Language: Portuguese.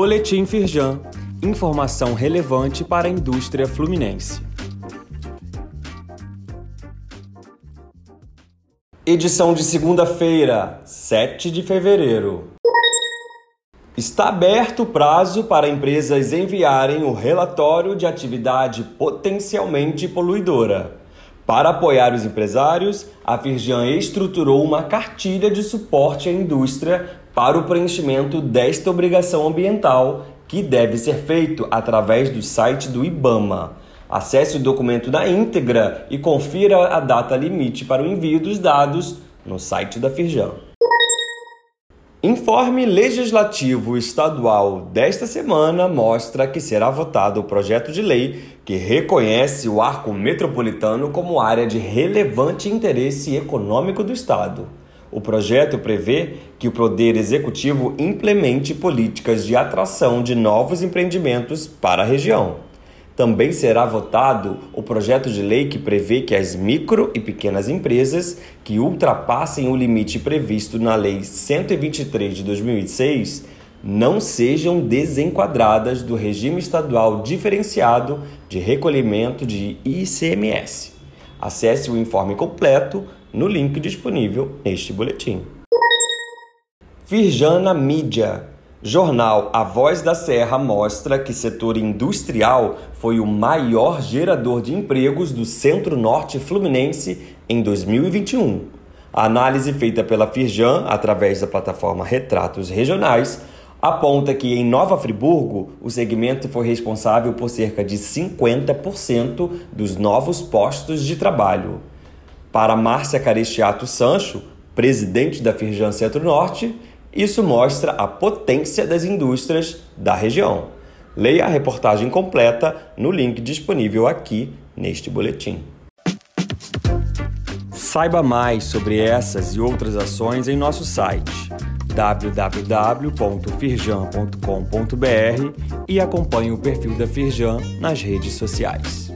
Boletim Firjan. Informação relevante para a indústria fluminense. Edição de segunda-feira, 7 de fevereiro. Está aberto o prazo para empresas enviarem o relatório de atividade potencialmente poluidora. Para apoiar os empresários, a Firjan estruturou uma cartilha de suporte à indústria para o preenchimento desta obrigação ambiental, que deve ser feito através do site do IBAMA. Acesse o documento na íntegra e confira a data limite para o envio dos dados no site da Firjan. Informe legislativo estadual desta semana mostra que será votado o projeto de lei que reconhece o arco metropolitano como área de relevante interesse econômico do Estado. O projeto prevê que o Poder Executivo implemente políticas de atração de novos empreendimentos para a região. Também será votado o projeto de lei que prevê que as micro e pequenas empresas que ultrapassem o limite previsto na Lei 123 de 2006 não sejam desenquadradas do regime estadual diferenciado de recolhimento de ICMS. Acesse o informe completo no link disponível neste boletim. Firjana Mídia Jornal A Voz da Serra mostra que setor industrial foi o maior gerador de empregos do Centro-Norte Fluminense em 2021. A análise feita pela Firjan através da plataforma Retratos Regionais aponta que em Nova Friburgo o segmento foi responsável por cerca de 50% dos novos postos de trabalho. Para Márcia Carestiato Sancho, presidente da Firjan Centro-Norte, isso mostra a potência das indústrias da região. Leia a reportagem completa no link disponível aqui neste boletim. Saiba mais sobre essas e outras ações em nosso site www.firjan.com.br e acompanhe o perfil da Firjan nas redes sociais.